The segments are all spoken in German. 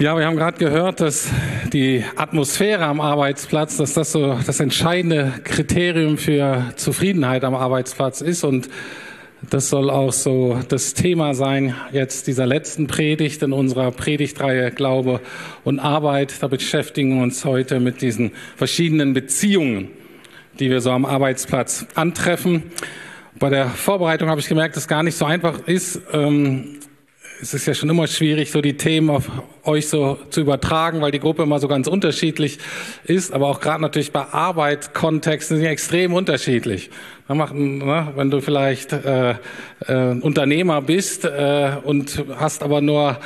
Ja, wir haben gerade gehört, dass die Atmosphäre am Arbeitsplatz, dass das so das entscheidende Kriterium für Zufriedenheit am Arbeitsplatz ist und das soll auch so das Thema sein jetzt dieser letzten Predigt in unserer Predigtreihe Glaube und Arbeit. Da beschäftigen wir uns heute mit diesen verschiedenen Beziehungen, die wir so am Arbeitsplatz antreffen. Bei der Vorbereitung habe ich gemerkt, dass es gar nicht so einfach ist, ähm, es ist ja schon immer schwierig, so die Themen auf euch so zu übertragen, weil die Gruppe immer so ganz unterschiedlich ist, aber auch gerade natürlich bei Arbeitskontexten sind die extrem unterschiedlich. Ne, wenn du vielleicht äh, äh, Unternehmer bist äh, und hast aber nur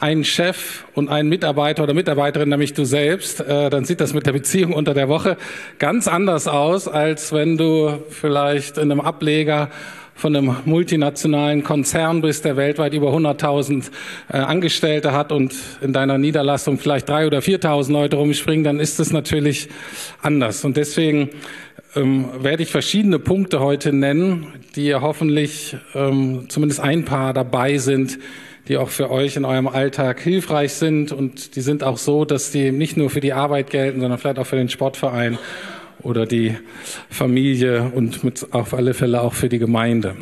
einen Chef und einen Mitarbeiter oder Mitarbeiterin, nämlich du selbst, äh, dann sieht das mit der Beziehung unter der Woche ganz anders aus, als wenn du vielleicht in einem Ableger von einem multinationalen Konzern bist, der weltweit über 100.000 äh, Angestellte hat und in deiner Niederlassung vielleicht drei oder 4.000 Leute rumspringen, dann ist es natürlich anders. Und deswegen ähm, werde ich verschiedene Punkte heute nennen, die ja hoffentlich ähm, zumindest ein paar dabei sind, die auch für euch in eurem Alltag hilfreich sind. Und die sind auch so, dass die nicht nur für die Arbeit gelten, sondern vielleicht auch für den Sportverein oder die Familie und mit auf alle Fälle auch für die Gemeinde.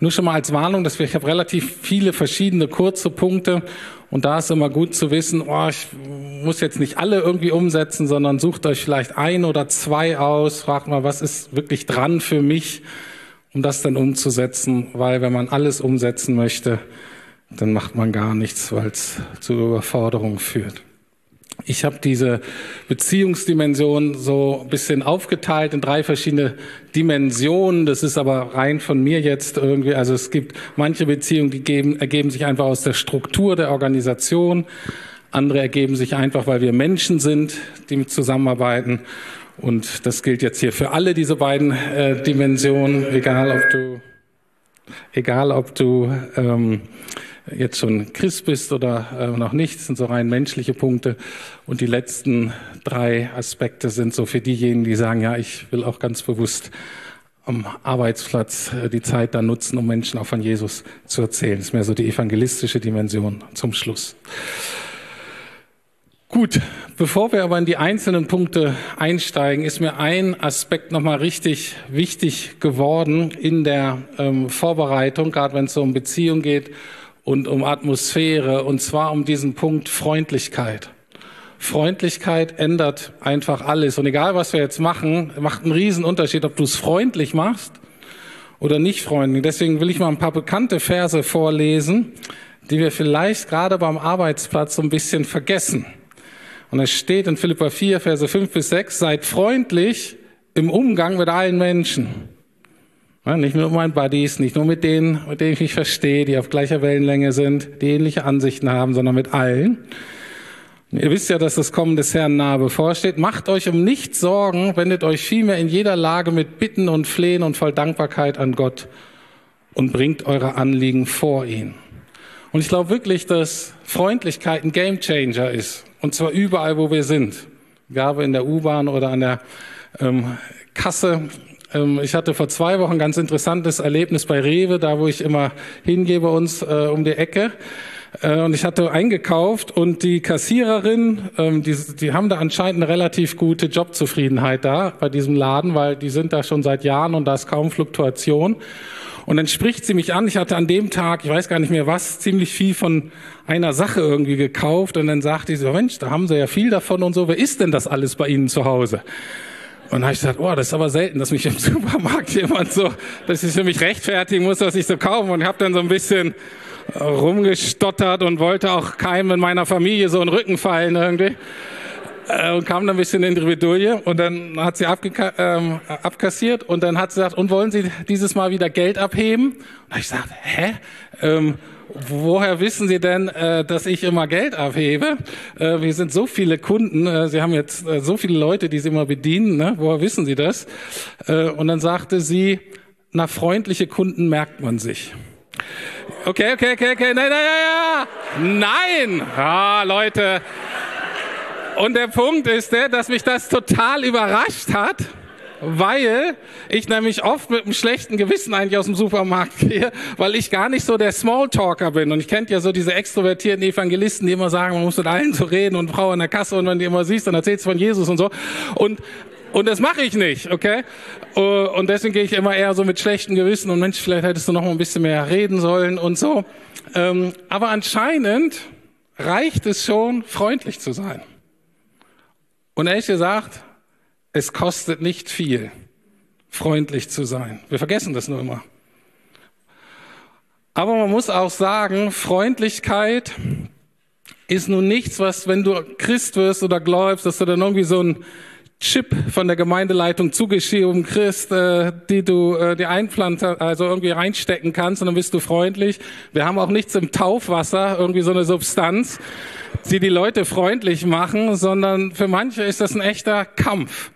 Nur schon mal als Warnung, dass wir, ich habe relativ viele verschiedene kurze Punkte und da ist immer gut zu wissen, oh, ich muss jetzt nicht alle irgendwie umsetzen, sondern sucht euch vielleicht ein oder zwei aus, fragt mal, was ist wirklich dran für mich, um das dann umzusetzen, weil wenn man alles umsetzen möchte, dann macht man gar nichts, weil es zu Überforderung führt. Ich habe diese Beziehungsdimension so ein bisschen aufgeteilt in drei verschiedene Dimensionen. Das ist aber rein von mir jetzt irgendwie. Also es gibt manche Beziehungen, die geben, ergeben sich einfach aus der Struktur der Organisation. Andere ergeben sich einfach, weil wir Menschen sind, die zusammenarbeiten. Und das gilt jetzt hier für alle diese beiden äh, Dimensionen, egal ob du, egal ob du ähm, jetzt schon Christ bist oder äh, noch nicht, das sind so rein menschliche Punkte. Und die letzten drei Aspekte sind so für diejenigen, die sagen, ja, ich will auch ganz bewusst am Arbeitsplatz äh, die Zeit da nutzen, um Menschen auch von Jesus zu erzählen. Das ist mehr so die evangelistische Dimension zum Schluss. Gut, bevor wir aber in die einzelnen Punkte einsteigen, ist mir ein Aspekt nochmal richtig wichtig geworden in der ähm, Vorbereitung, gerade wenn es um Beziehung geht und um Atmosphäre, und zwar um diesen Punkt Freundlichkeit. Freundlichkeit ändert einfach alles. Und egal, was wir jetzt machen, macht einen riesen Unterschied, ob du es freundlich machst oder nicht freundlich. Deswegen will ich mal ein paar bekannte Verse vorlesen, die wir vielleicht gerade beim Arbeitsplatz so ein bisschen vergessen. Und es steht in Philippa 4, Verse 5 bis 6, seid freundlich im Umgang mit allen Menschen. Nicht nur mit meinen Buddies, nicht nur mit denen, mit denen ich mich verstehe, die auf gleicher Wellenlänge sind, die ähnliche Ansichten haben, sondern mit allen. Ihr wisst ja, dass das Kommen des Herrn nahe bevorsteht. Macht euch um nichts Sorgen, wendet euch vielmehr in jeder Lage mit Bitten und Flehen und voll Dankbarkeit an Gott und bringt eure Anliegen vor ihn. Und ich glaube wirklich, dass Freundlichkeit ein Gamechanger ist. Und zwar überall, wo wir sind. Egal in der U-Bahn oder an der ähm, Kasse ähm, ich hatte vor zwei Wochen ein ganz interessantes Erlebnis bei Rewe, da wo ich immer hingehe bei uns äh, um die Ecke. Äh, und ich hatte eingekauft und die Kassiererin, ähm, die, die haben da anscheinend eine relativ gute Jobzufriedenheit da bei diesem Laden, weil die sind da schon seit Jahren und da ist kaum Fluktuation. Und dann spricht sie mich an. Ich hatte an dem Tag, ich weiß gar nicht mehr was, ziemlich viel von einer Sache irgendwie gekauft. Und dann sagte sie so, Mensch, da haben Sie ja viel davon und so. Wer ist denn das alles bei Ihnen zu Hause? Und da habe ich gesagt, oh, das ist aber selten, dass mich im Supermarkt jemand so, dass ich für mich rechtfertigen muss, dass ich so kaufe. Und ich habe dann so ein bisschen rumgestottert und wollte auch keinem in meiner Familie so in den Rücken fallen irgendwie. Äh, und kam dann ein bisschen in die Bredouille und dann hat sie ähm, abkassiert und dann hat sie gesagt, und wollen Sie dieses Mal wieder Geld abheben? Und ich gesagt, hä? Ähm, woher wissen Sie denn, äh, dass ich immer Geld abhebe? Äh, wir sind so viele Kunden, Sie haben jetzt so viele Leute, die Sie immer bedienen, ne? woher wissen Sie das? Und dann sagte sie, na, freundliche Kunden merkt man sich. Okay, okay, okay, okay, nein, nein, nein, nein, ah, Leute. Und der Punkt ist der, dass mich das total überrascht hat weil ich nämlich oft mit einem schlechten Gewissen eigentlich aus dem Supermarkt gehe, weil ich gar nicht so der Smalltalker bin. Und ich kennt ja so diese extrovertierten Evangelisten, die immer sagen, man muss mit allen so reden und Frau an der Kasse und wenn die immer siehst, dann erzählst du von Jesus und so. Und und das mache ich nicht, okay? Und deswegen gehe ich immer eher so mit schlechtem Gewissen und Mensch, vielleicht hättest du noch mal ein bisschen mehr reden sollen und so. Ähm, aber anscheinend reicht es schon, freundlich zu sein. Und ehrlich gesagt, es kostet nicht viel, freundlich zu sein. Wir vergessen das nur immer. Aber man muss auch sagen, Freundlichkeit ist nun nichts, was, wenn du Christ wirst oder glaubst, dass du dann irgendwie so ein Chip von der Gemeindeleitung zugeschrieben kriegst, äh, die du äh, dir einpflanzen, also irgendwie reinstecken kannst und dann bist du freundlich. Wir haben auch nichts im Taufwasser, irgendwie so eine Substanz, die die Leute freundlich machen, sondern für manche ist das ein echter Kampf.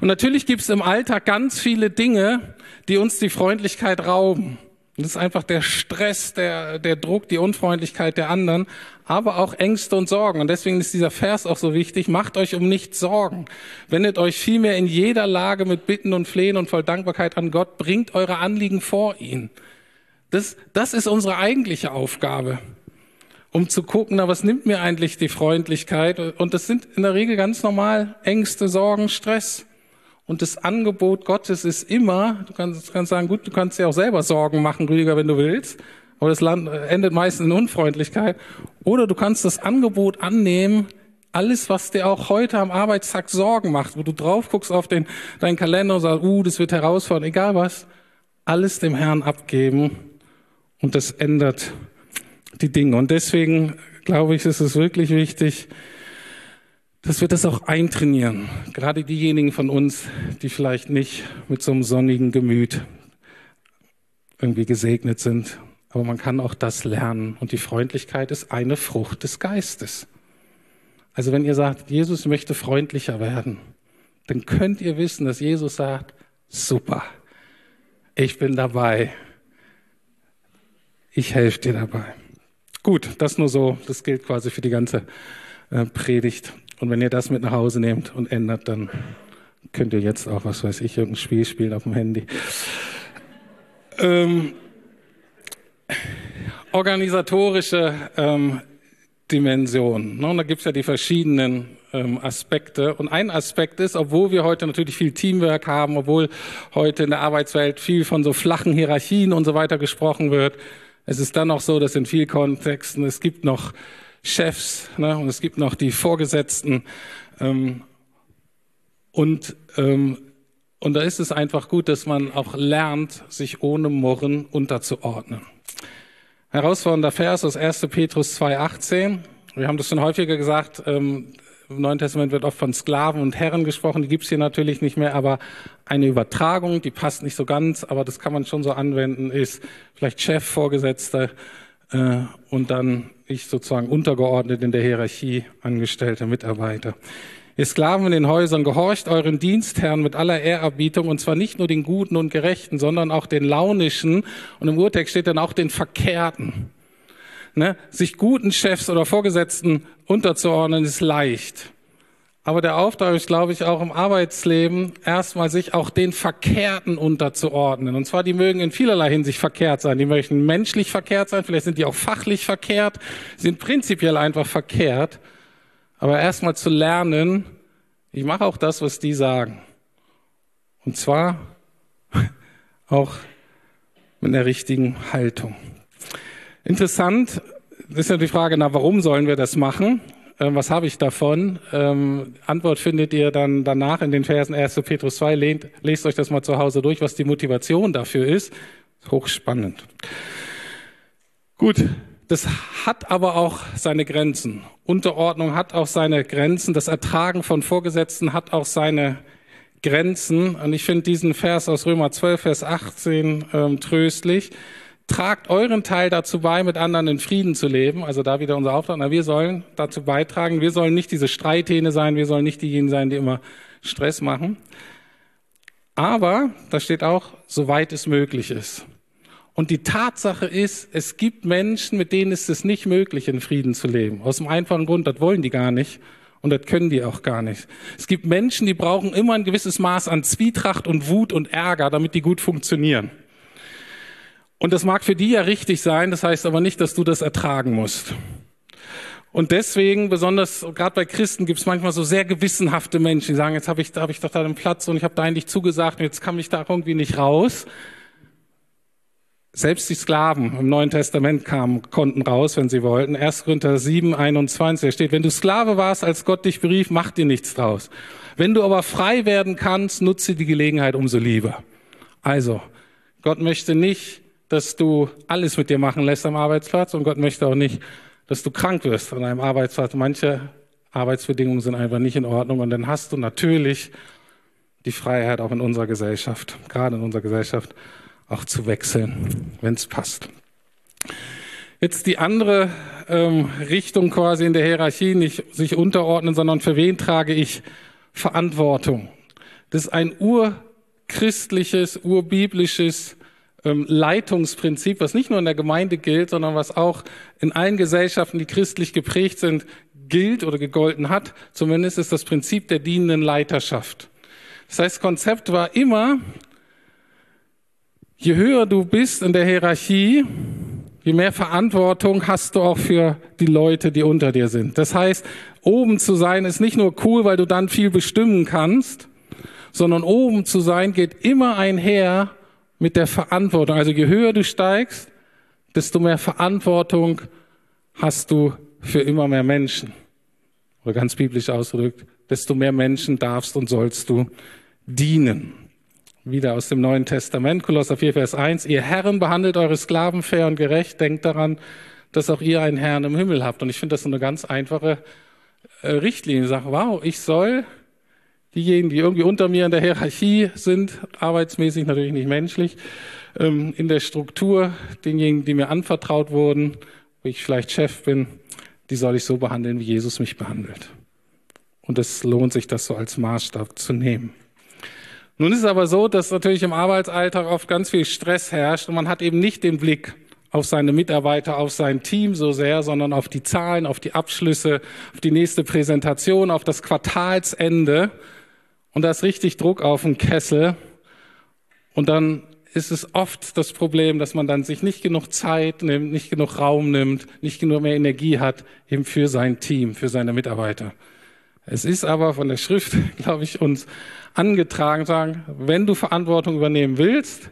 Und natürlich gibt es im Alltag ganz viele Dinge, die uns die Freundlichkeit rauben. Das ist einfach der Stress, der, der Druck, die Unfreundlichkeit der anderen, aber auch Ängste und Sorgen. Und deswegen ist dieser Vers auch so wichtig. Macht euch um nichts Sorgen. Wendet euch vielmehr in jeder Lage mit Bitten und Flehen und voll Dankbarkeit an Gott. Bringt eure Anliegen vor ihn. Das, das ist unsere eigentliche Aufgabe um zu gucken, na, was nimmt mir eigentlich die Freundlichkeit? Und das sind in der Regel ganz normal Ängste, Sorgen, Stress. Und das Angebot Gottes ist immer, du kannst, kannst sagen, gut, du kannst dir auch selber Sorgen machen, Rüdiger, wenn du willst, aber das Land endet meistens in Unfreundlichkeit. Oder du kannst das Angebot annehmen, alles, was dir auch heute am Arbeitstag Sorgen macht, wo du drauf guckst auf den, deinen Kalender und sagst, uh, das wird herausfordernd, egal was, alles dem Herrn abgeben und das ändert die Dinge. Und deswegen glaube ich, ist es wirklich wichtig, dass wir das auch eintrainieren. Gerade diejenigen von uns, die vielleicht nicht mit so einem sonnigen Gemüt irgendwie gesegnet sind. Aber man kann auch das lernen. Und die Freundlichkeit ist eine Frucht des Geistes. Also wenn ihr sagt, Jesus möchte freundlicher werden, dann könnt ihr wissen, dass Jesus sagt, super, ich bin dabei. Ich helfe dir dabei. Gut, das nur so, das gilt quasi für die ganze äh, Predigt. Und wenn ihr das mit nach Hause nehmt und ändert, dann könnt ihr jetzt auch, was weiß ich, irgendein Spiel spielen auf dem Handy. Ähm, organisatorische ähm, Dimension. Ne? Und da gibt's ja die verschiedenen ähm, Aspekte. Und ein Aspekt ist, obwohl wir heute natürlich viel Teamwork haben, obwohl heute in der Arbeitswelt viel von so flachen Hierarchien und so weiter gesprochen wird, es ist dann auch so, dass in vielen Kontexten es gibt noch Chefs ne, und es gibt noch die Vorgesetzten. Ähm, und, ähm, und da ist es einfach gut, dass man auch lernt, sich ohne Murren unterzuordnen. Herausfordernder Vers aus 1. Petrus 2,18. Wir haben das schon häufiger gesagt, ähm, im Neuen Testament wird oft von Sklaven und Herren gesprochen, die gibt's hier natürlich nicht mehr, aber eine Übertragung, die passt nicht so ganz, aber das kann man schon so anwenden, ist vielleicht Chef, Vorgesetzter äh, und dann ich sozusagen untergeordnet in der Hierarchie, angestellte Mitarbeiter. Ihr Sklaven in den Häusern, gehorcht euren Dienstherren mit aller Ehrerbietung, und zwar nicht nur den Guten und Gerechten, sondern auch den Launischen, und im Urtext steht dann auch den Verkehrten. Ne? Sich guten Chefs oder Vorgesetzten unterzuordnen ist leicht. Aber der Auftrag ist, glaube ich, auch im Arbeitsleben erstmal sich auch den Verkehrten unterzuordnen. Und zwar, die mögen in vielerlei Hinsicht verkehrt sein. Die möchten menschlich verkehrt sein, vielleicht sind die auch fachlich verkehrt, sind prinzipiell einfach verkehrt. Aber erstmal zu lernen, ich mache auch das, was die sagen. Und zwar auch mit einer richtigen Haltung. Interessant ist ja die Frage, na, warum sollen wir das machen? Ähm, was habe ich davon? Ähm, Antwort findet ihr dann danach in den Versen 1. Petrus 2. Lehnt, lest euch das mal zu Hause durch, was die Motivation dafür ist. Hochspannend. Gut, das hat aber auch seine Grenzen. Unterordnung hat auch seine Grenzen. Das Ertragen von Vorgesetzten hat auch seine Grenzen. Und ich finde diesen Vers aus Römer 12, Vers 18 ähm, tröstlich tragt euren Teil dazu bei, mit anderen in Frieden zu leben. Also da wieder unser Auftrag. Na, wir sollen dazu beitragen. Wir sollen nicht diese Streithähne sein. Wir sollen nicht diejenigen sein, die immer Stress machen. Aber da steht auch, soweit es möglich ist. Und die Tatsache ist, es gibt Menschen, mit denen ist es nicht möglich, in Frieden zu leben. Aus dem einfachen Grund, das wollen die gar nicht. Und das können die auch gar nicht. Es gibt Menschen, die brauchen immer ein gewisses Maß an Zwietracht und Wut und Ärger, damit die gut funktionieren. Und das mag für die ja richtig sein, das heißt aber nicht, dass du das ertragen musst. Und deswegen, besonders gerade bei Christen, gibt es manchmal so sehr gewissenhafte Menschen, die sagen, jetzt habe ich, hab ich doch da einen Platz und ich habe da eigentlich zugesagt und jetzt kam ich da irgendwie nicht raus. Selbst die Sklaven im Neuen Testament kamen, konnten raus, wenn sie wollten. 1. Korinther 7, 21, da steht, wenn du Sklave warst, als Gott dich berief, mach dir nichts draus. Wenn du aber frei werden kannst, nutze die Gelegenheit umso lieber. Also, Gott möchte nicht, dass du alles mit dir machen lässt am Arbeitsplatz und Gott möchte auch nicht, dass du krank wirst an einem Arbeitsplatz. Manche Arbeitsbedingungen sind einfach nicht in Ordnung und dann hast du natürlich die Freiheit auch in unserer Gesellschaft, gerade in unserer Gesellschaft, auch zu wechseln, wenn es passt. Jetzt die andere ähm, Richtung quasi in der Hierarchie, nicht sich unterordnen, sondern für wen trage ich Verantwortung? Das ist ein urchristliches, urbiblisches Leitungsprinzip, was nicht nur in der Gemeinde gilt, sondern was auch in allen Gesellschaften, die christlich geprägt sind, gilt oder gegolten hat. Zumindest ist das Prinzip der dienenden Leiterschaft. Das heißt, Konzept war immer, je höher du bist in der Hierarchie, je mehr Verantwortung hast du auch für die Leute, die unter dir sind. Das heißt, oben zu sein ist nicht nur cool, weil du dann viel bestimmen kannst, sondern oben zu sein geht immer einher mit der Verantwortung. Also je höher du steigst, desto mehr Verantwortung hast du für immer mehr Menschen. Oder ganz biblisch ausgedrückt, desto mehr Menschen darfst und sollst du dienen. Wieder aus dem Neuen Testament, Kolosser 4, Vers 1. Ihr Herren behandelt eure Sklaven fair und gerecht. Denkt daran, dass auch ihr einen Herrn im Himmel habt. Und ich finde das so eine ganz einfache äh, Richtlinie. Ich sage, wow, ich soll diejenigen, die irgendwie unter mir in der Hierarchie sind, arbeitsmäßig natürlich nicht menschlich, ähm, in der Struktur, denjenigen, die mir anvertraut wurden, wo ich vielleicht Chef bin, die soll ich so behandeln, wie Jesus mich behandelt. Und es lohnt sich, das so als Maßstab zu nehmen. Nun ist es aber so, dass natürlich im Arbeitsalltag oft ganz viel Stress herrscht und man hat eben nicht den Blick auf seine Mitarbeiter, auf sein Team so sehr, sondern auf die Zahlen, auf die Abschlüsse, auf die nächste Präsentation, auf das Quartalsende und da ist richtig Druck auf den Kessel. Und dann ist es oft das Problem, dass man dann sich nicht genug Zeit nimmt, nicht genug Raum nimmt, nicht genug mehr Energie hat, eben für sein Team, für seine Mitarbeiter. Es ist aber von der Schrift, glaube ich, uns angetragen, sagen, wenn du Verantwortung übernehmen willst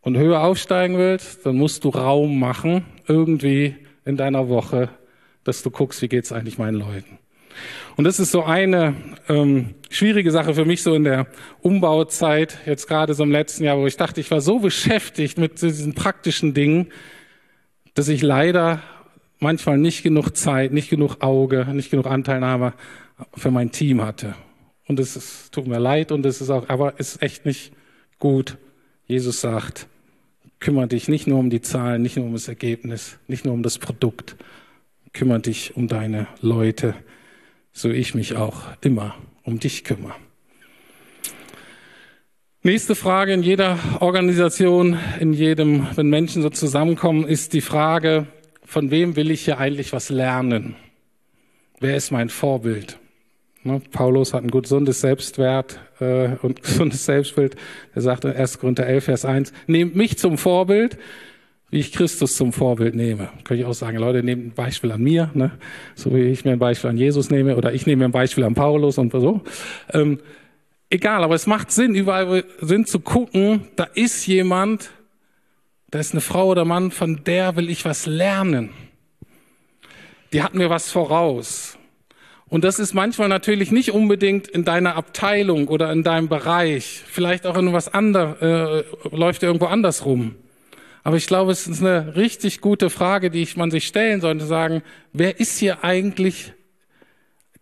und höher aufsteigen willst, dann musst du Raum machen, irgendwie in deiner Woche, dass du guckst, wie geht's eigentlich meinen Leuten. Und das ist so eine ähm, schwierige Sache für mich so in der Umbauzeit, jetzt gerade so im letzten Jahr, wo ich dachte, ich war so beschäftigt mit diesen praktischen Dingen, dass ich leider manchmal nicht genug Zeit, nicht genug Auge, nicht genug Anteilnahme für mein Team hatte. Und es ist, tut mir leid und es ist auch, aber es ist echt nicht gut. Jesus sagt, kümmere dich nicht nur um die Zahlen, nicht nur um das Ergebnis, nicht nur um das Produkt, kümmere dich um deine Leute so ich mich auch immer um dich kümmere. Nächste Frage in jeder Organisation, in jedem, wenn Menschen so zusammenkommen, ist die Frage, von wem will ich hier eigentlich was lernen? Wer ist mein Vorbild? Ne, Paulus hat ein gesundes Selbstwert äh, und gesundes Selbstbild. Er sagt in 1. Korinther 11, Vers 1, nehmt mich zum Vorbild, wie ich Christus zum Vorbild nehme. Könnte ich auch sagen, Leute, nehmt ein Beispiel an mir, ne? so wie ich mir ein Beispiel an Jesus nehme oder ich nehme ein Beispiel an Paulus und so. Ähm, egal, aber es macht Sinn, überall Sinn zu gucken, da ist jemand, da ist eine Frau oder Mann, von der will ich was lernen. Die hat mir was voraus. Und das ist manchmal natürlich nicht unbedingt in deiner Abteilung oder in deinem Bereich. Vielleicht auch in was anderes, äh, läuft irgendwo anders rum. Aber ich glaube, es ist eine richtig gute Frage, die man sich stellen sollte, sagen, wer ist hier eigentlich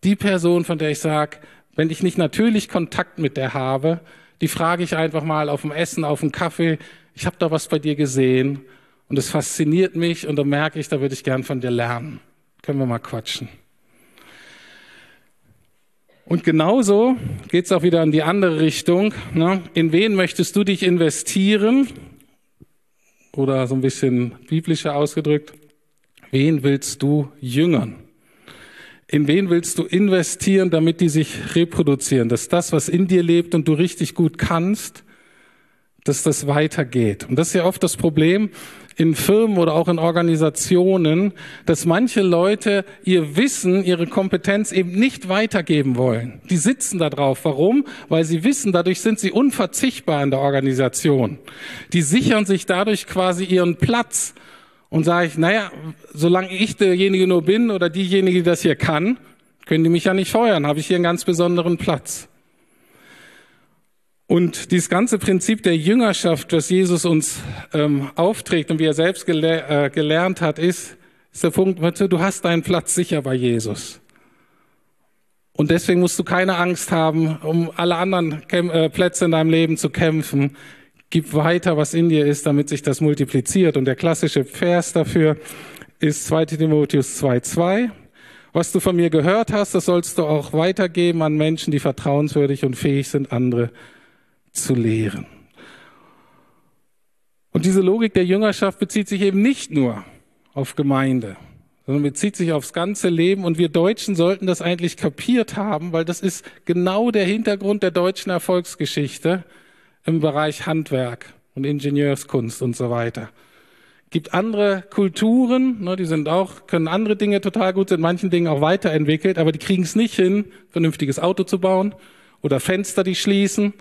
die Person, von der ich sage, wenn ich nicht natürlich Kontakt mit der habe, die frage ich einfach mal auf dem Essen, auf dem Kaffee, ich habe da was bei dir gesehen und es fasziniert mich und da merke ich, da würde ich gern von dir lernen. Können wir mal quatschen. Und genauso geht es auch wieder in die andere Richtung. Ne? In wen möchtest du dich investieren? Oder so ein bisschen biblischer ausgedrückt, wen willst du jüngern? in wen willst du investieren, damit die sich reproduzieren, dass das, was in dir lebt und du richtig gut kannst, dass das weitergeht. Und das ist ja oft das Problem in Firmen oder auch in Organisationen, dass manche Leute ihr Wissen, ihre Kompetenz eben nicht weitergeben wollen. Die sitzen da drauf. Warum? Weil sie wissen, dadurch sind sie unverzichtbar in der Organisation. Die sichern sich dadurch quasi ihren Platz. Und sage ich, naja, solange ich derjenige nur bin oder diejenige, die das hier kann, können die mich ja nicht feuern, habe ich hier einen ganz besonderen Platz. Und dieses ganze Prinzip der Jüngerschaft, was Jesus uns ähm, aufträgt und wie er selbst gele äh, gelernt hat, ist, ist der Punkt, du hast deinen Platz sicher bei Jesus. Und deswegen musst du keine Angst haben, um alle anderen Käm äh, Plätze in deinem Leben zu kämpfen. Gib weiter, was in dir ist, damit sich das multipliziert. Und der klassische Vers dafür ist 2 Timotheus 2,2. Was du von mir gehört hast, das sollst du auch weitergeben an Menschen, die vertrauenswürdig und fähig sind, andere zu lehren. Und diese Logik der Jüngerschaft bezieht sich eben nicht nur auf Gemeinde, sondern bezieht sich aufs ganze Leben. Und wir Deutschen sollten das eigentlich kapiert haben, weil das ist genau der Hintergrund der deutschen Erfolgsgeschichte im Bereich Handwerk und Ingenieurskunst und so weiter. Gibt andere Kulturen, ne, die sind auch, können andere Dinge total gut, sind manchen Dingen auch weiterentwickelt, aber die kriegen es nicht hin, vernünftiges Auto zu bauen oder Fenster, die schließen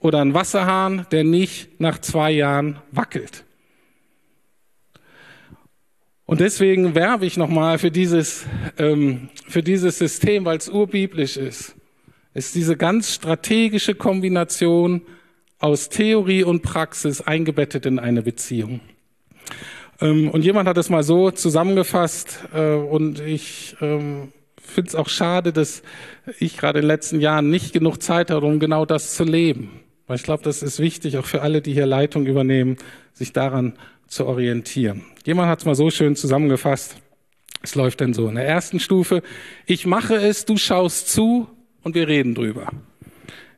oder ein Wasserhahn, der nicht nach zwei Jahren wackelt. Und deswegen werbe ich nochmal für dieses, ähm, für dieses System, weil es urbiblisch ist. Ist diese ganz strategische Kombination aus Theorie und Praxis eingebettet in eine Beziehung. Ähm, und jemand hat es mal so zusammengefasst äh, und ich ähm, finde es auch schade, dass ich gerade in den letzten Jahren nicht genug Zeit hatte, um genau das zu leben. Weil ich glaube, das ist wichtig, auch für alle, die hier Leitung übernehmen, sich daran zu orientieren. Jemand hat es mal so schön zusammengefasst. Es läuft denn so. In der ersten Stufe, ich mache es, du schaust zu und wir reden drüber.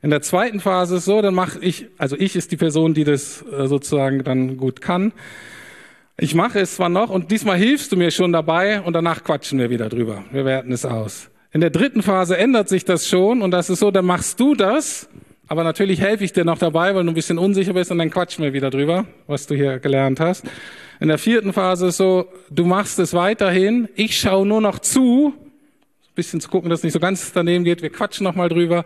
In der zweiten Phase ist so, dann mache ich, also ich ist die Person, die das äh, sozusagen dann gut kann. Ich mache es zwar noch und diesmal hilfst du mir schon dabei und danach quatschen wir wieder drüber. Wir werten es aus. In der dritten Phase ändert sich das schon und das ist so, dann machst du das aber natürlich helfe ich dir noch dabei, weil du ein bisschen unsicher bist und dann quatschen wir wieder drüber, was du hier gelernt hast. In der vierten Phase ist so, du machst es weiterhin, ich schaue nur noch zu, ein bisschen zu gucken, dass es nicht so ganz daneben geht, wir quatschen noch mal drüber,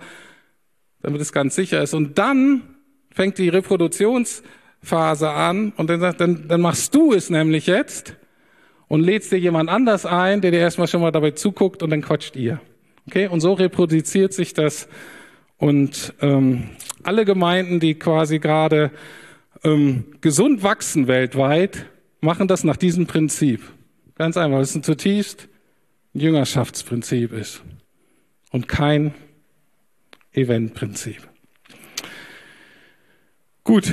damit es ganz sicher ist. Und dann fängt die Reproduktionsphase an und dann, dann, dann machst du es nämlich jetzt und lädst dir jemand anders ein, der dir erstmal schon mal dabei zuguckt und dann quatscht ihr. Okay? Und so reproduziert sich das und ähm, alle Gemeinden, die quasi gerade ähm, gesund wachsen weltweit, machen das nach diesem Prinzip. Ganz einfach, es ein zutiefst Jüngerschaftsprinzip ist und kein Eventprinzip. Gut,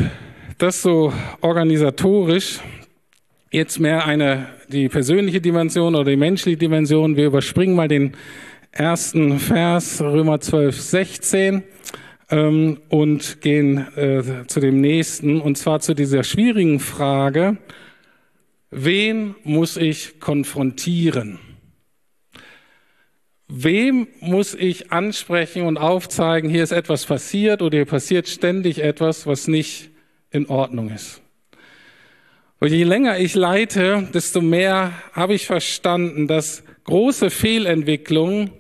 das so organisatorisch. Jetzt mehr eine, die persönliche Dimension oder die menschliche Dimension. Wir überspringen mal den ersten Vers, Römer 12, 16, ähm, und gehen äh, zu dem nächsten, und zwar zu dieser schwierigen Frage, wen muss ich konfrontieren? Wem muss ich ansprechen und aufzeigen, hier ist etwas passiert oder hier passiert ständig etwas, was nicht in Ordnung ist? Und je länger ich leite, desto mehr habe ich verstanden, dass große Fehlentwicklungen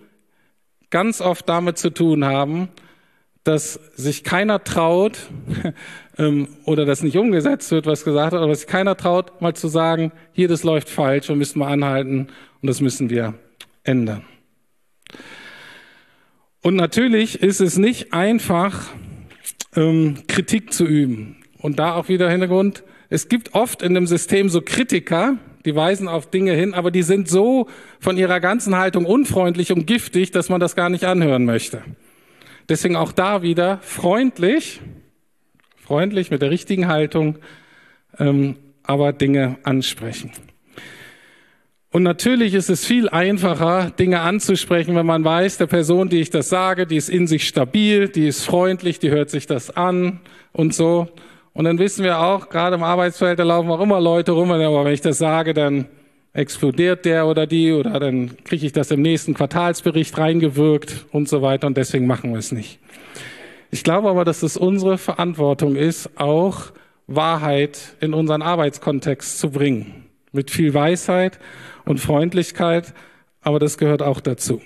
ganz oft damit zu tun haben, dass sich keiner traut ähm, oder das nicht umgesetzt wird, was gesagt hat, aber sich keiner traut, mal zu sagen, hier, das läuft falsch, wir müssen mal anhalten und das müssen wir ändern. Und natürlich ist es nicht einfach, ähm, Kritik zu üben. Und da auch wieder Hintergrund, es gibt oft in dem System so Kritiker, die weisen auf Dinge hin, aber die sind so von ihrer ganzen Haltung unfreundlich und giftig, dass man das gar nicht anhören möchte. Deswegen auch da wieder freundlich, freundlich mit der richtigen Haltung, ähm, aber Dinge ansprechen. Und natürlich ist es viel einfacher, Dinge anzusprechen, wenn man weiß, der Person, die ich das sage, die ist in sich stabil, die ist freundlich, die hört sich das an und so. Und dann wissen wir auch, gerade im Arbeitsfeld, da laufen auch immer Leute rum, aber wenn ich das sage, dann explodiert der oder die oder dann kriege ich das im nächsten Quartalsbericht reingewirkt und so weiter und deswegen machen wir es nicht. Ich glaube aber, dass es unsere Verantwortung ist, auch Wahrheit in unseren Arbeitskontext zu bringen. Mit viel Weisheit und Freundlichkeit, aber das gehört auch dazu.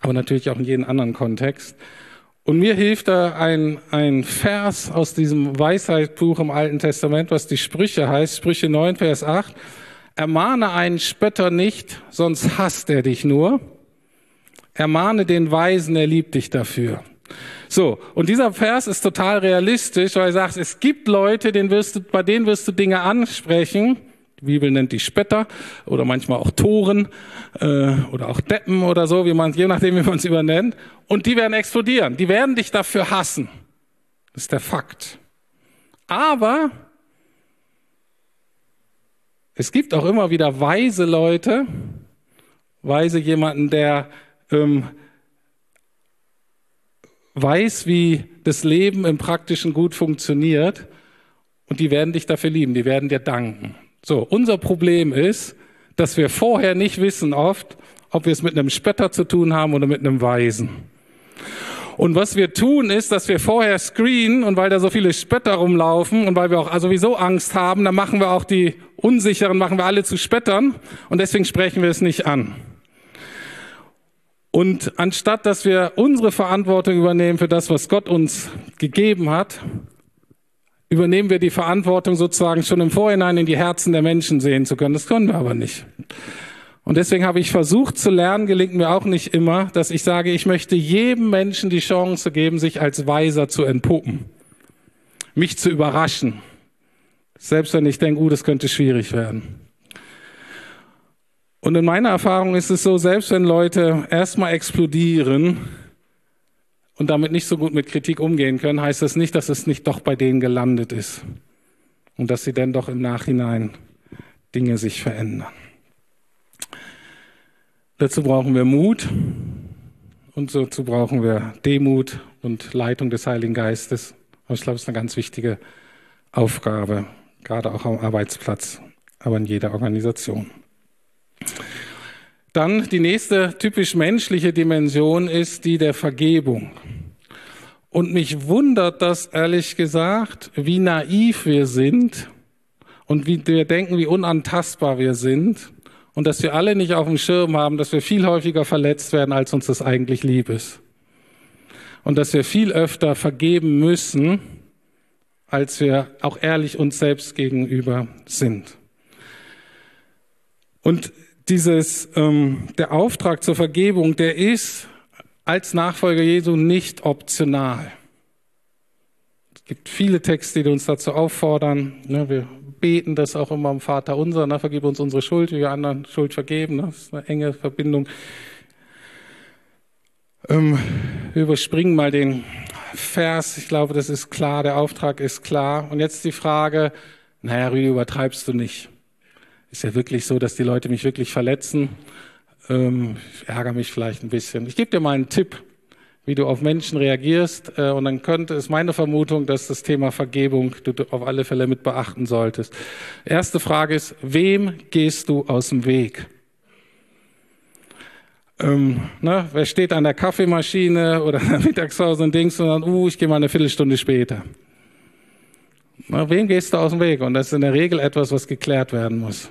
Aber natürlich auch in jedem anderen Kontext. Und mir hilft da ein, ein Vers aus diesem Weisheitsbuch im Alten Testament, was die Sprüche heißt, Sprüche 9, Vers 8. Ermahne einen Spötter nicht, sonst hasst er dich nur. Ermahne den Weisen, er liebt dich dafür. So, und dieser Vers ist total realistisch, weil er sagt, es gibt Leute, denen wirst du, bei denen wirst du Dinge ansprechen. Bibel nennt die Spötter oder manchmal auch Toren äh, oder auch Deppen oder so, wie man je nachdem, wie man es übernennt. Und die werden explodieren. Die werden dich dafür hassen. Das ist der Fakt. Aber es gibt auch immer wieder weise Leute, weise jemanden, der ähm, weiß, wie das Leben im Praktischen gut funktioniert und die werden dich dafür lieben, die werden dir danken. So, unser Problem ist, dass wir vorher nicht wissen oft, ob wir es mit einem Spötter zu tun haben oder mit einem Weisen. Und was wir tun, ist, dass wir vorher screenen und weil da so viele Spötter rumlaufen und weil wir auch sowieso Angst haben, dann machen wir auch die Unsicheren, machen wir alle zu Spöttern und deswegen sprechen wir es nicht an. Und anstatt dass wir unsere Verantwortung übernehmen für das, was Gott uns gegeben hat, übernehmen wir die Verantwortung sozusagen schon im Vorhinein in die Herzen der Menschen sehen zu können. Das können wir aber nicht. Und deswegen habe ich versucht zu lernen, gelingt mir auch nicht immer, dass ich sage, ich möchte jedem Menschen die Chance geben, sich als Weiser zu entpuppen, mich zu überraschen. Selbst wenn ich denke, uh, das könnte schwierig werden. Und in meiner Erfahrung ist es so, selbst wenn Leute erstmal explodieren und damit nicht so gut mit Kritik umgehen können, heißt das nicht, dass es nicht doch bei denen gelandet ist und dass sie dann doch im Nachhinein Dinge sich verändern. Dazu brauchen wir Mut und dazu brauchen wir Demut und Leitung des Heiligen Geistes. Und ich glaube, es ist eine ganz wichtige Aufgabe, gerade auch am Arbeitsplatz, aber in jeder Organisation. Dann die nächste typisch menschliche Dimension ist die der Vergebung. Und mich wundert das ehrlich gesagt, wie naiv wir sind und wie wir denken, wie unantastbar wir sind und dass wir alle nicht auf dem Schirm haben, dass wir viel häufiger verletzt werden, als uns das eigentlich lieb ist. Und dass wir viel öfter vergeben müssen, als wir auch ehrlich uns selbst gegenüber sind. Und dieses, ähm, der Auftrag zur Vergebung, der ist als Nachfolger Jesu nicht optional. Es gibt viele Texte, die uns dazu auffordern. Ne, wir beten das auch immer am Vater unser, ne, vergib uns unsere Schuld, wie wir anderen Schuld vergeben. Ne, das ist eine enge Verbindung. Ähm, wir überspringen mal den Vers. Ich glaube, das ist klar, der Auftrag ist klar. Und jetzt die Frage, naja, Rüdi, übertreibst du nicht? Ist ja wirklich so, dass die Leute mich wirklich verletzen. Ähm, ich ärgere mich vielleicht ein bisschen. Ich gebe dir mal einen Tipp, wie du auf Menschen reagierst. Äh, und dann könnte es meine Vermutung, dass das Thema Vergebung du auf alle Fälle mit beachten solltest. Erste Frage ist, wem gehst du aus dem Weg? Ähm, ne, wer steht an der Kaffeemaschine oder an der Mittagspause und denkst dann, uh, ich gehe mal eine Viertelstunde später. Na, wem gehst du aus dem Weg? Und das ist in der Regel etwas, was geklärt werden muss.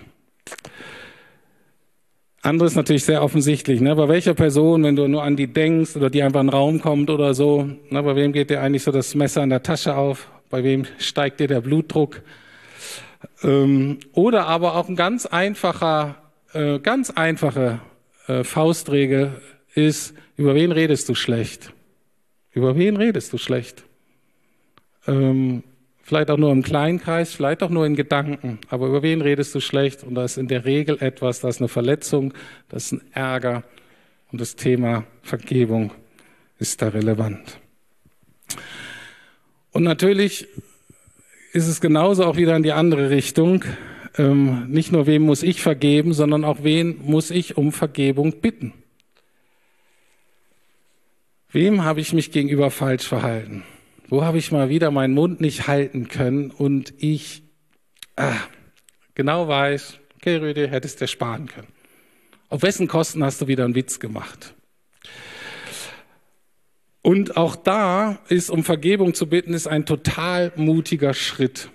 Anderes natürlich sehr offensichtlich. Ne? Bei welcher Person, wenn du nur an die denkst oder die einfach in den Raum kommt oder so, ne? bei wem geht dir eigentlich so das Messer in der Tasche auf? Bei wem steigt dir der Blutdruck? Ähm, oder aber auch ein ganz einfacher, äh, ganz einfache äh, Faustregel ist, über wen redest du schlecht? Über wen redest du schlecht? Ähm, vielleicht auch nur im kleinen Kreis, vielleicht auch nur in Gedanken. Aber über wen redest du schlecht? Und da ist in der Regel etwas, das ist eine Verletzung, das ist ein Ärger. Und das Thema Vergebung ist da relevant. Und natürlich ist es genauso auch wieder in die andere Richtung. Ähm, nicht nur wem muss ich vergeben, sondern auch wen muss ich um Vergebung bitten. Wem habe ich mich gegenüber falsch verhalten? Wo habe ich mal wieder meinen Mund nicht halten können und ich ah, genau weiß, Okay, Rüdi, hättest dir sparen können. Auf wessen Kosten hast du wieder einen Witz gemacht? Und auch da ist, um Vergebung zu bitten, ist ein total mutiger Schritt.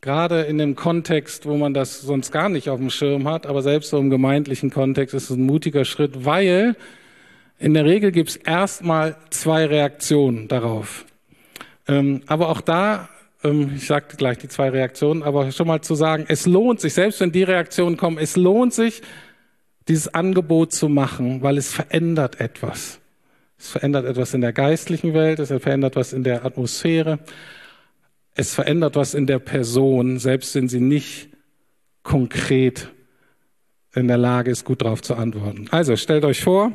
Gerade in dem Kontext, wo man das sonst gar nicht auf dem Schirm hat, aber selbst so im gemeindlichen Kontext ist es ein mutiger Schritt, weil in der Regel gibt es erstmal zwei Reaktionen darauf. Ähm, aber auch da, ähm, ich sagte gleich die zwei Reaktionen, aber schon mal zu sagen, es lohnt sich, selbst wenn die Reaktionen kommen, es lohnt sich, dieses Angebot zu machen, weil es verändert etwas. Es verändert etwas in der geistlichen Welt, es verändert was in der Atmosphäre, es verändert was in der Person, selbst wenn sie nicht konkret in der Lage ist, gut darauf zu antworten. Also stellt euch vor,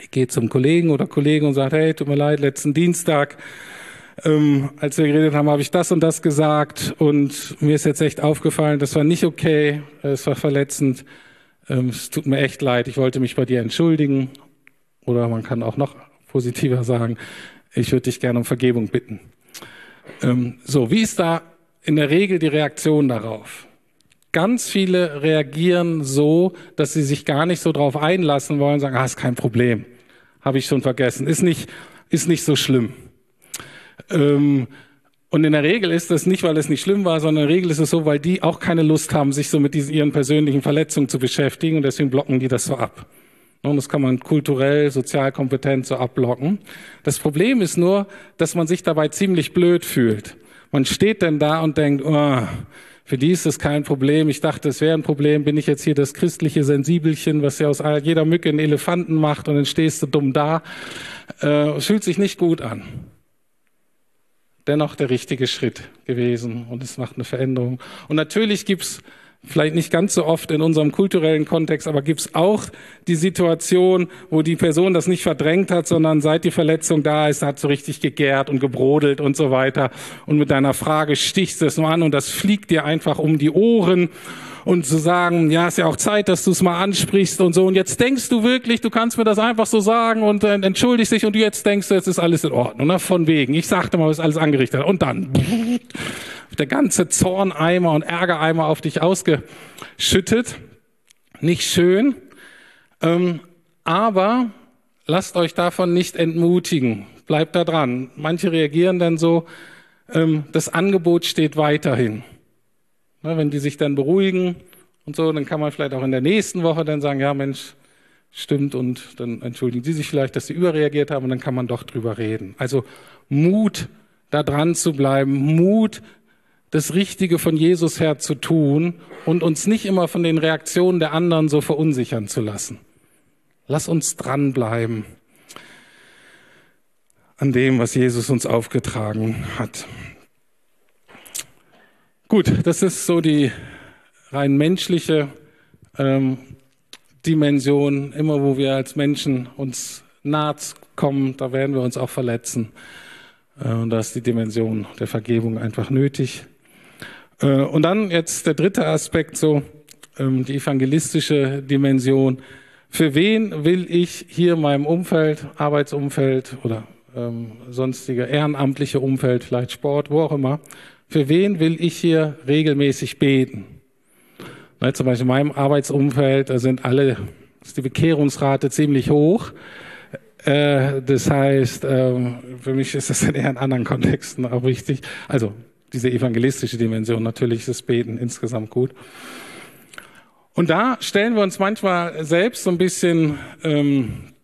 ich gehe zum Kollegen oder Kollegen und sage, hey, tut mir leid, letzten Dienstag, ähm, als wir geredet haben, habe ich das und das gesagt und mir ist jetzt echt aufgefallen, das war nicht okay, es war verletzend, ähm, es tut mir echt leid, ich wollte mich bei dir entschuldigen oder man kann auch noch positiver sagen, ich würde dich gerne um Vergebung bitten. Ähm, so, wie ist da in der Regel die Reaktion darauf? Ganz viele reagieren so, dass sie sich gar nicht so drauf einlassen wollen, sagen, ah, ist kein Problem, habe ich schon vergessen, ist nicht, ist nicht so schlimm. Ähm, und in der Regel ist das nicht, weil es nicht schlimm war, sondern in der Regel ist es so, weil die auch keine Lust haben, sich so mit diesen, ihren persönlichen Verletzungen zu beschäftigen und deswegen blocken die das so ab. Und das kann man kulturell, sozial kompetent so abblocken. Das Problem ist nur, dass man sich dabei ziemlich blöd fühlt. Man steht denn da und denkt, oh, für die ist das kein Problem. Ich dachte, es wäre ein Problem. Bin ich jetzt hier das christliche Sensibelchen, was ja aus jeder Mücke einen Elefanten macht und dann stehst du dumm da. Äh, fühlt sich nicht gut an. Dennoch der richtige Schritt gewesen und es macht eine Veränderung. Und natürlich gibt's vielleicht nicht ganz so oft in unserem kulturellen Kontext, aber gibt es auch die Situation, wo die Person das nicht verdrängt hat, sondern seit die Verletzung da ist, hat so richtig gegärt und gebrodelt und so weiter. Und mit deiner Frage stichst du es nur an und das fliegt dir einfach um die Ohren und zu sagen, ja, ist ja auch Zeit, dass du es mal ansprichst und so. Und jetzt denkst du wirklich, du kannst mir das einfach so sagen und äh, entschuldigst dich und du jetzt denkst, jetzt ist alles in Ordnung. Ne? Von wegen. Ich sagte mal, was alles angerichtet hat. Und dann der ganze Zorneimer und Ärgereimer auf dich ausgeschüttet. Nicht schön. Ähm, aber lasst euch davon nicht entmutigen. Bleibt da dran. Manche reagieren dann so, ähm, das Angebot steht weiterhin. Ne, wenn die sich dann beruhigen und so, dann kann man vielleicht auch in der nächsten Woche dann sagen, ja Mensch, stimmt und dann entschuldigen sie sich vielleicht, dass sie überreagiert haben und dann kann man doch drüber reden. Also Mut, da dran zu bleiben, Mut, das Richtige von Jesus her zu tun und uns nicht immer von den Reaktionen der anderen so verunsichern zu lassen. Lass uns dranbleiben an dem, was Jesus uns aufgetragen hat. Gut, das ist so die rein menschliche ähm, Dimension. Immer wo wir als Menschen uns nahe kommen, da werden wir uns auch verletzen. Äh, und da ist die Dimension der Vergebung einfach nötig. Äh, und dann jetzt der dritte Aspekt, so ähm, die evangelistische Dimension. Für wen will ich hier in meinem Umfeld, Arbeitsumfeld oder ähm, sonstige ehrenamtliche Umfeld, vielleicht Sport, wo auch immer, für wen will ich hier regelmäßig beten? Na, zum Beispiel in meinem Arbeitsumfeld, sind alle, ist die Bekehrungsrate ziemlich hoch. Äh, das heißt, äh, für mich ist das in eher in anderen Kontexten auch wichtig. Also diese evangelistische Dimension, natürlich ist das Beten insgesamt gut. Und da stellen wir uns manchmal selbst so ein bisschen ähm, äh,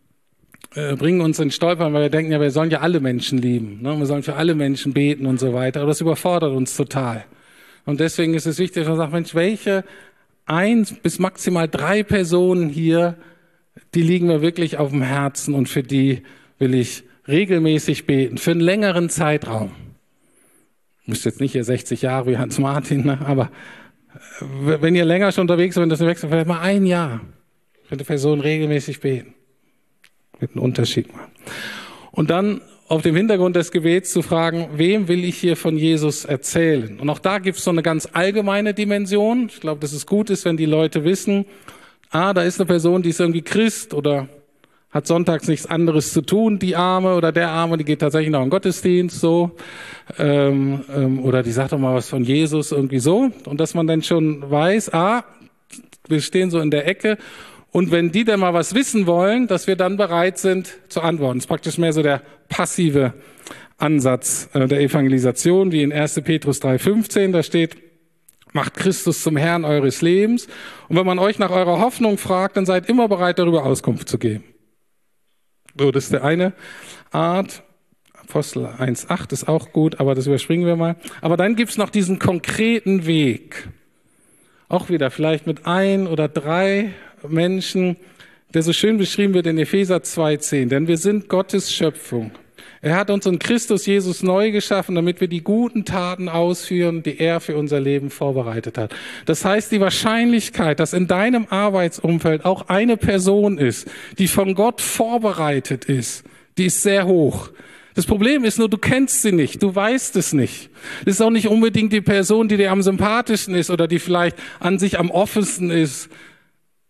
bringen uns in Stolpern, weil wir denken, ja, wir sollen ja alle Menschen lieben. Ne? Wir sollen für alle Menschen beten und so weiter. Aber das überfordert uns total. Und deswegen ist es wichtig, dass man sagt, Mensch, welche eins bis maximal drei Personen hier, die liegen mir wirklich auf dem Herzen und für die will ich regelmäßig beten, für einen längeren Zeitraum. Müsst jetzt nicht hier 60 Jahre wie Hans Martin, ne? aber äh, wenn ihr länger schon unterwegs seid, das wechselt vielleicht mal ein Jahr für eine Person regelmäßig beten einen Unterschied machen. Und dann auf dem Hintergrund des Gebets zu fragen, wem will ich hier von Jesus erzählen? Und auch da gibt es so eine ganz allgemeine Dimension. Ich glaube, dass es gut ist, wenn die Leute wissen, ah, da ist eine Person, die ist irgendwie Christ oder hat sonntags nichts anderes zu tun, die Arme oder der Arme, die geht tatsächlich noch in den Gottesdienst so. Ähm, ähm, oder die sagt doch mal was von Jesus irgendwie so. Und dass man dann schon weiß, ah, Wir stehen so in der Ecke und wenn die dann mal was wissen wollen, dass wir dann bereit sind zu antworten. Das ist praktisch mehr so der passive Ansatz äh, der Evangelisation, wie in 1. Petrus 3,15, da steht, macht Christus zum Herrn eures Lebens. Und wenn man euch nach eurer Hoffnung fragt, dann seid immer bereit, darüber Auskunft zu geben. So, das ist der eine Art. Apostel 1,8 ist auch gut, aber das überspringen wir mal. Aber dann gibt's noch diesen konkreten Weg. Auch wieder vielleicht mit ein oder drei Menschen, der so schön beschrieben wird in Epheser 2,10. Denn wir sind Gottes Schöpfung. Er hat uns in Christus Jesus neu geschaffen, damit wir die guten Taten ausführen, die er für unser Leben vorbereitet hat. Das heißt, die Wahrscheinlichkeit, dass in deinem Arbeitsumfeld auch eine Person ist, die von Gott vorbereitet ist, die ist sehr hoch. Das Problem ist nur, du kennst sie nicht, du weißt es nicht. Das ist auch nicht unbedingt die Person, die dir am sympathischsten ist oder die vielleicht an sich am offensten ist.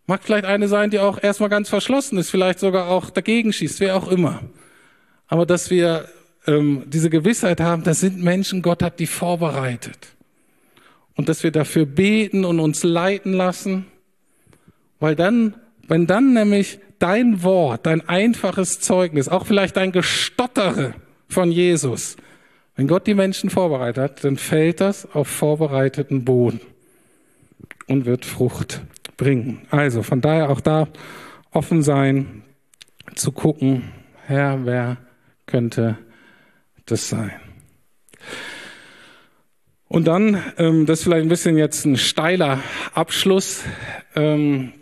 Mag vielleicht eine sein, die auch erstmal ganz verschlossen ist, vielleicht sogar auch dagegen schießt, wer auch immer. Aber dass wir ähm, diese Gewissheit haben, das sind Menschen, Gott hat die vorbereitet. Und dass wir dafür beten und uns leiten lassen, weil dann, wenn dann nämlich dein Wort, dein einfaches Zeugnis, auch vielleicht dein Gestottere von Jesus, wenn Gott die Menschen vorbereitet hat, dann fällt das auf vorbereiteten Boden und wird Frucht bringen. Also von daher auch da offen sein, zu gucken, Herr, wer könnte das sein? Und dann, ähm, das ist vielleicht ein bisschen jetzt ein steiler Abschluss, ähm,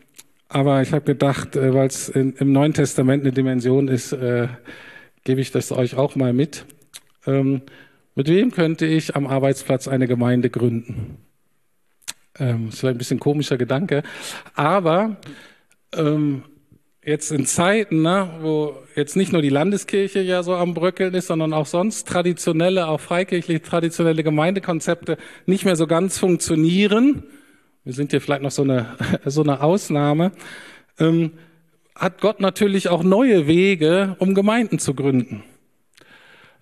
aber ich habe gedacht, äh, weil es im Neuen Testament eine Dimension ist, äh, gebe ich das euch auch mal mit. Ähm, mit wem könnte ich am Arbeitsplatz eine Gemeinde gründen? Ähm, ist vielleicht ein bisschen komischer Gedanke, aber ähm, jetzt in Zeiten, ne, wo jetzt nicht nur die Landeskirche ja so am Bröckeln ist, sondern auch sonst traditionelle, auch freikirchliche traditionelle Gemeindekonzepte nicht mehr so ganz funktionieren, wir sind hier vielleicht noch so eine, so eine Ausnahme, ähm, hat Gott natürlich auch neue Wege, um Gemeinden zu gründen.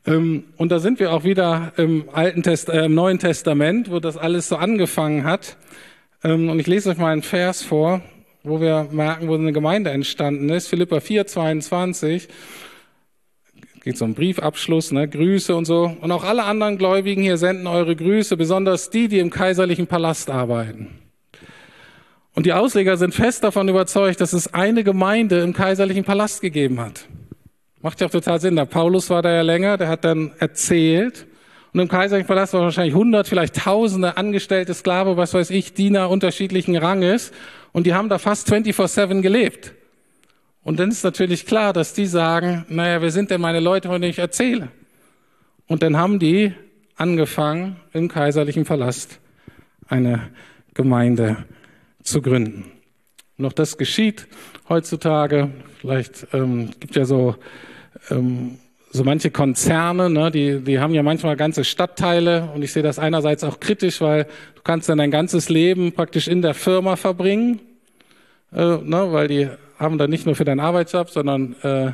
Ähm, und da sind wir auch wieder im, Alten Test, äh, im Neuen Testament, wo das alles so angefangen hat. Ähm, und ich lese euch mal einen Vers vor, wo wir merken, wo eine Gemeinde entstanden ist. Philippa 4, 22 geht so um Briefabschluss, ne, Grüße und so. Und auch alle anderen Gläubigen hier senden eure Grüße, besonders die, die im kaiserlichen Palast arbeiten. Und die Ausleger sind fest davon überzeugt, dass es eine Gemeinde im kaiserlichen Palast gegeben hat. Macht ja auch total Sinn. Der Paulus war da ja länger, der hat dann erzählt. Und im kaiserlichen Palast waren wahrscheinlich hundert, vielleicht tausende angestellte Sklave, was weiß ich, Diener unterschiedlichen Ranges. Und die haben da fast 24-7 gelebt. Und dann ist natürlich klar, dass die sagen, naja, wer sind denn meine Leute, von denen ich erzähle? Und dann haben die angefangen, im kaiserlichen Palast eine Gemeinde zu gründen. Und auch das geschieht heutzutage. Vielleicht ähm, gibt ja so ähm, so manche Konzerne, ne, die, die haben ja manchmal ganze Stadtteile und ich sehe das einerseits auch kritisch, weil du kannst dann dein ganzes Leben praktisch in der Firma verbringen, äh, ne, weil die haben dann nicht nur für deinen Arbeitsjob, sondern äh,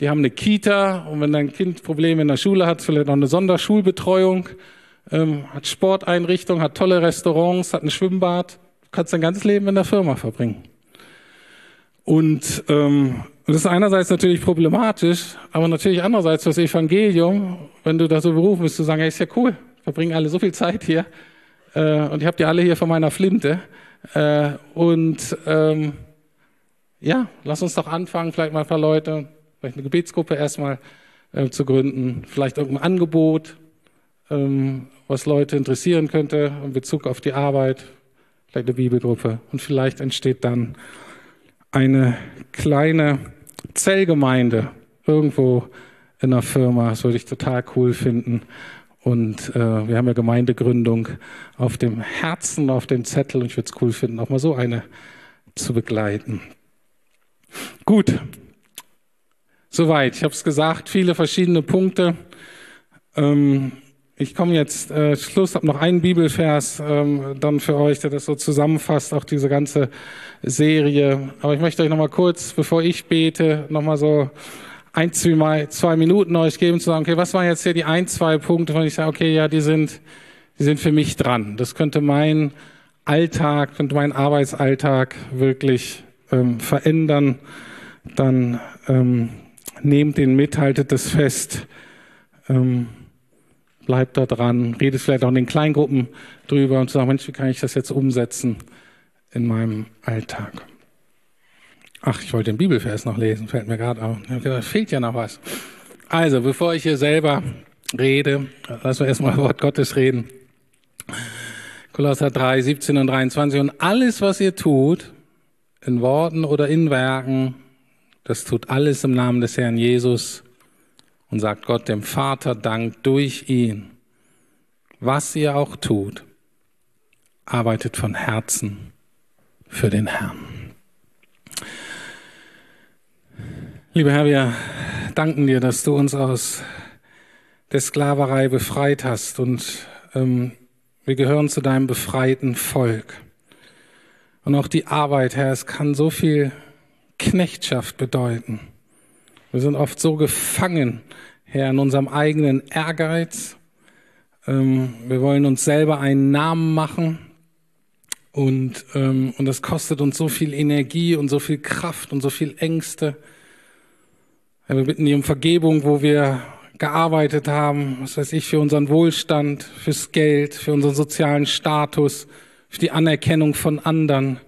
die haben eine Kita und wenn dein Kind Probleme in der Schule hat, vielleicht noch eine Sonderschulbetreuung, ähm, hat Sporteinrichtung, hat tolle Restaurants, hat ein Schwimmbad kannst dein ganzes Leben in der Firma verbringen. Und ähm, das ist einerseits natürlich problematisch, aber natürlich andererseits das Evangelium, wenn du da so berufen bist, zu sagen, hey, ist ja cool, verbringen alle so viel Zeit hier äh, und ich habe die alle hier von meiner Flinte. Äh, und ähm, ja, lass uns doch anfangen, vielleicht mal ein paar Leute, vielleicht eine Gebetsgruppe erstmal äh, zu gründen, vielleicht irgendein Angebot, ähm, was Leute interessieren könnte in Bezug auf die Arbeit, vielleicht eine Bibelgruppe und vielleicht entsteht dann eine kleine Zellgemeinde irgendwo in einer Firma. Das würde ich total cool finden. Und äh, wir haben ja Gemeindegründung auf dem Herzen, auf dem Zettel. Und ich würde es cool finden, auch mal so eine zu begleiten. Gut, soweit. Ich habe es gesagt, viele verschiedene Punkte. Ähm, ich komme jetzt äh, Schluss, habe noch einen Bibelvers ähm, dann für euch, der das so zusammenfasst, auch diese ganze Serie. Aber ich möchte euch noch mal kurz, bevor ich bete, noch mal so ein, zwei, zwei Minuten euch geben, zu sagen, okay, was waren jetzt hier die ein, zwei Punkte, wo ich sage, okay, ja, die sind, die sind für mich dran. Das könnte mein Alltag und meinen Arbeitsalltag wirklich ähm, verändern, dann ähm, nehmt den mit, haltet das fest, ähm, bleibt da dran, redet vielleicht auch in den Kleingruppen drüber und sagt, Mensch, wie kann ich das jetzt umsetzen in meinem Alltag? Ach, ich wollte den Bibelvers noch lesen, fällt mir gerade auf. Da fehlt ja noch was. Also, bevor ich hier selber rede, lassen wir erstmal Wort Gottes reden. Kolosser 3, 17 und 23. Und alles, was ihr tut, in Worten oder in Werken, das tut alles im Namen des Herrn Jesus und sagt Gott dem Vater Dank durch ihn. Was ihr auch tut, arbeitet von Herzen für den Herrn. Lieber Herr, wir danken dir, dass du uns aus der Sklaverei befreit hast und ähm, wir gehören zu deinem befreiten Volk. Und auch die Arbeit, Herr, es kann so viel Knechtschaft bedeuten. Wir sind oft so gefangen, Herr, in unserem eigenen Ehrgeiz. Ähm, wir wollen uns selber einen Namen machen. Und, ähm, und das kostet uns so viel Energie und so viel Kraft und so viel Ängste. Herr, wir bitten dich um Vergebung, wo wir gearbeitet haben, was weiß ich, für unseren Wohlstand, fürs Geld, für unseren sozialen Status, für die Anerkennung von anderen.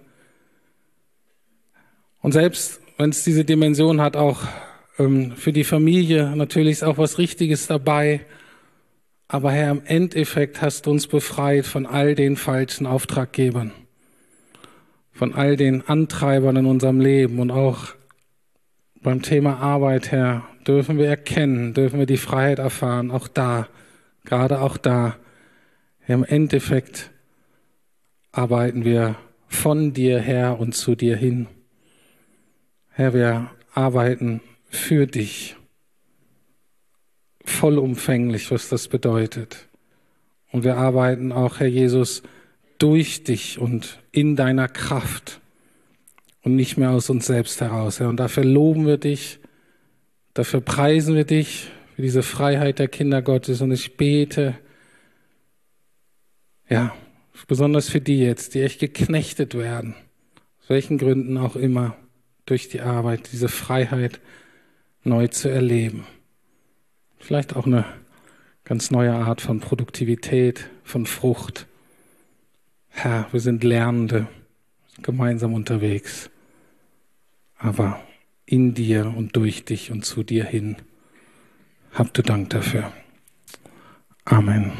Und selbst wenn es diese Dimension hat, auch für die Familie, natürlich ist auch was Richtiges dabei. Aber Herr, im Endeffekt hast du uns befreit von all den falschen Auftraggebern, von all den Antreibern in unserem Leben und auch beim Thema Arbeit, Herr, dürfen wir erkennen, dürfen wir die Freiheit erfahren, auch da, gerade auch da. Im Endeffekt arbeiten wir von dir her und zu dir hin. Herr, wir arbeiten für dich. Vollumfänglich, was das bedeutet. Und wir arbeiten auch, Herr Jesus, durch dich und in deiner Kraft und nicht mehr aus uns selbst heraus, Herr. Und dafür loben wir dich, Dafür preisen wir dich für diese Freiheit der Kinder Gottes und ich bete, ja, besonders für die jetzt, die echt geknechtet werden, aus welchen Gründen auch immer, durch die Arbeit, diese Freiheit neu zu erleben. Vielleicht auch eine ganz neue Art von Produktivität, von Frucht. Herr, wir sind Lernende, gemeinsam unterwegs. Aber in dir und durch dich und zu dir hin. Habt du Dank dafür. Amen.